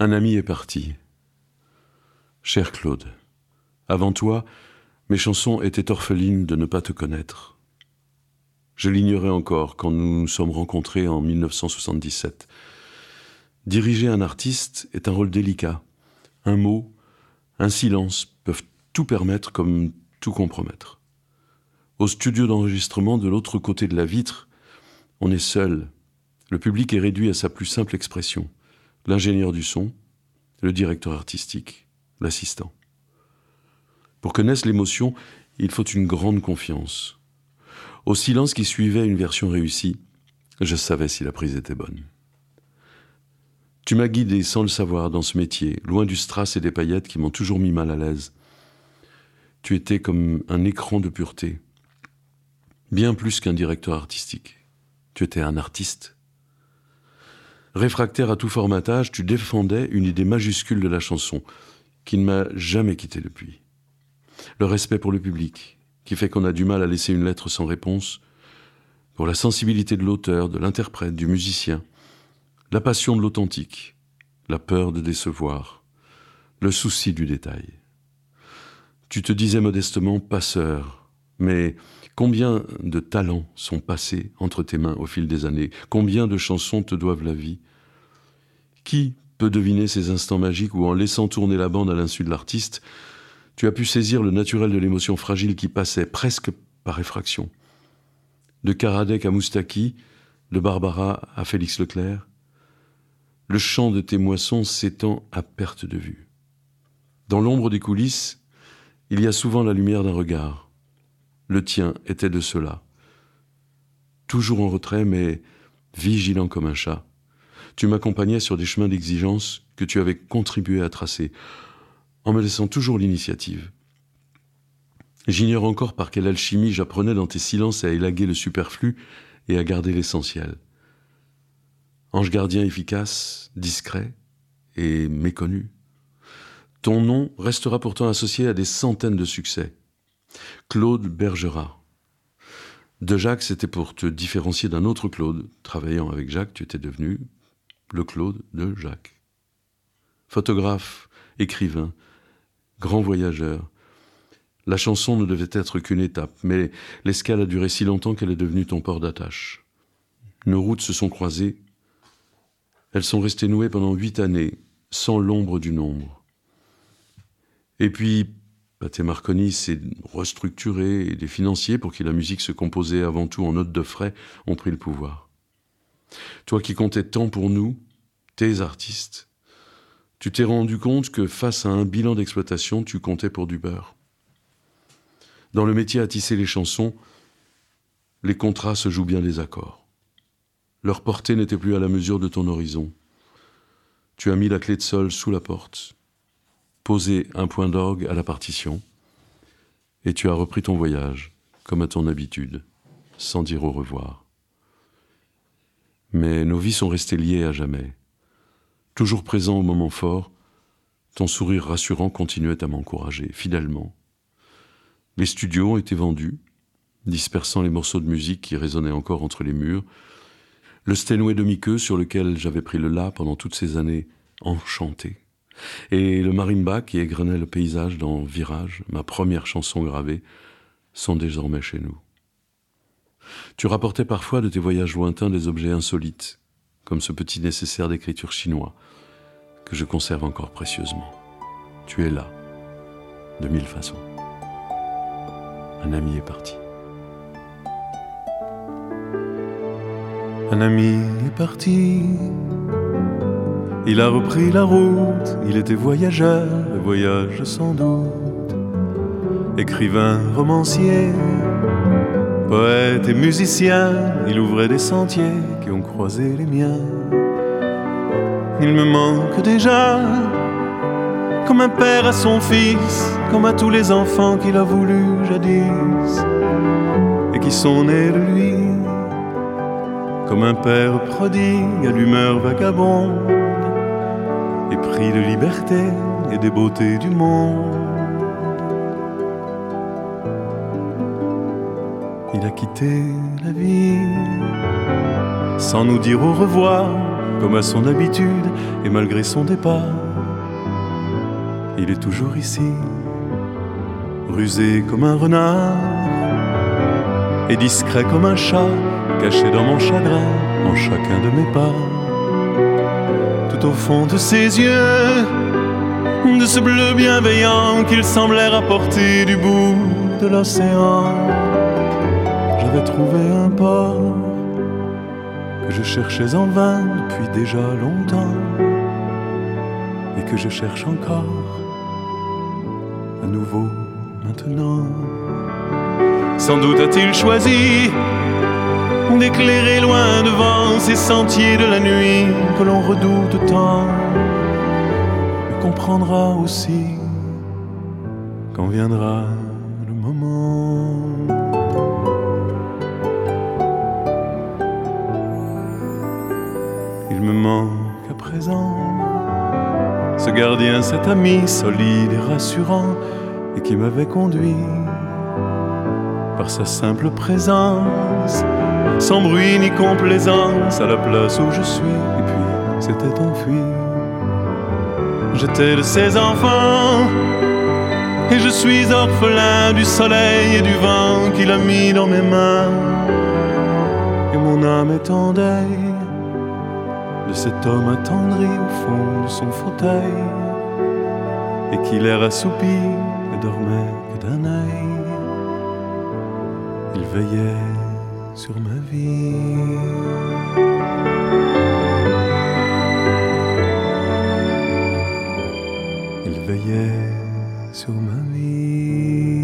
Un ami est parti. Cher Claude, avant toi, mes chansons étaient orphelines de ne pas te connaître. Je l'ignorais encore quand nous nous sommes rencontrés en 1977. Diriger un artiste est un rôle délicat. Un mot, un silence peuvent tout permettre comme tout compromettre. Au studio d'enregistrement de l'autre côté de la vitre, on est seul. Le public est réduit à sa plus simple expression. L'ingénieur du son, le directeur artistique, l'assistant. Pour que naisse l'émotion, il faut une grande confiance. Au silence qui suivait une version réussie, je savais si la prise était bonne. Tu m'as guidé sans le savoir dans ce métier, loin du strass et des paillettes qui m'ont toujours mis mal à l'aise. Tu étais comme un écran de pureté, bien plus qu'un directeur artistique. Tu étais un artiste. Réfractaire à tout formatage, tu défendais une idée majuscule de la chanson, qui ne m'a jamais quitté depuis. Le respect pour le public, qui fait qu'on a du mal à laisser une lettre sans réponse, pour la sensibilité de l'auteur, de l'interprète, du musicien, la passion de l'authentique, la peur de décevoir, le souci du détail. Tu te disais modestement passeur, mais Combien de talents sont passés entre tes mains au fil des années? Combien de chansons te doivent la vie? Qui peut deviner ces instants magiques où, en laissant tourner la bande à l'insu de l'artiste, tu as pu saisir le naturel de l'émotion fragile qui passait presque par effraction? De Karadec à Moustaki, de Barbara à Félix Leclerc, le champ de tes moissons s'étend à perte de vue. Dans l'ombre des coulisses, il y a souvent la lumière d'un regard le tien était de cela. Toujours en retrait, mais vigilant comme un chat. Tu m'accompagnais sur des chemins d'exigence que tu avais contribué à tracer, en me laissant toujours l'initiative. J'ignore encore par quelle alchimie j'apprenais dans tes silences à élaguer le superflu et à garder l'essentiel. Ange gardien efficace, discret et méconnu. Ton nom restera pourtant associé à des centaines de succès. Claude Bergerat. De Jacques, c'était pour te différencier d'un autre Claude. Travaillant avec Jacques, tu étais devenu le Claude de Jacques. Photographe, écrivain, grand voyageur. La chanson ne devait être qu'une étape, mais l'escale a duré si longtemps qu'elle est devenue ton port d'attache. Nos routes se sont croisées. Elles sont restées nouées pendant huit années, sans l'ombre du nombre. Et puis, Pathé Marconi s'est restructuré et des financiers pour qui la musique se composait avant tout en notes de frais ont pris le pouvoir. Toi qui comptais tant pour nous, tes artistes, tu t'es rendu compte que face à un bilan d'exploitation, tu comptais pour du beurre. Dans le métier à tisser les chansons, les contrats se jouent bien des accords. Leur portée n'était plus à la mesure de ton horizon. Tu as mis la clé de sol sous la porte posé un point d'orgue à la partition, et tu as repris ton voyage, comme à ton habitude, sans dire au revoir. Mais nos vies sont restées liées à jamais. Toujours présent au moment fort, ton sourire rassurant continuait à m'encourager, fidèlement. Les studios ont été vendus, dispersant les morceaux de musique qui résonnaient encore entre les murs. Le Steinway demi-queue sur lequel j'avais pris le la pendant toutes ces années, enchanté. Et le marimba qui égrenait le paysage dans Virage, ma première chanson gravée, sont désormais chez nous. Tu rapportais parfois de tes voyages lointains des objets insolites, comme ce petit nécessaire d'écriture chinois, que je conserve encore précieusement. Tu es là, de mille façons. Un ami est parti. Un ami est parti il a repris la route, il était voyageur, le voyage sans doute. Écrivain, romancier, poète et musicien, il ouvrait des sentiers qui ont croisé les miens. Il me manque déjà, comme un père à son fils, comme à tous les enfants qu'il a voulu jadis, et qui sont nés de lui, comme un père prodigue à l'humeur vagabonde Pris de liberté et des beautés du monde. Il a quitté la vie sans nous dire au revoir, comme à son habitude, et malgré son départ, il est toujours ici, rusé comme un renard, et discret comme un chat, caché dans mon chagrin, en chacun de mes pas. Au fond de ses yeux, de ce bleu bienveillant qu'il semblait rapporter du bout de l'océan, j'avais trouvé un port que je cherchais en vain depuis déjà longtemps et que je cherche encore à nouveau maintenant. Sans doute a-t-il choisi d'éclairer loin devant ces sentiers de la nuit que l'on redoute tant, mais comprendra aussi quand viendra le moment. Il me manque à présent ce gardien, cet ami solide et rassurant et qui m'avait conduit par sa simple présence, sans bruit ni complaisance, à la place où je suis, et puis s'était enfui. J'étais de ses enfants, et je suis orphelin du soleil et du vent qu'il a mis dans mes mains, et mon âme est en deuil de cet homme attendri au fond de son fauteuil, et qui l'air assoupi ne dormait que d'un œil. Il sur ma vie. il veillait sur ma vie.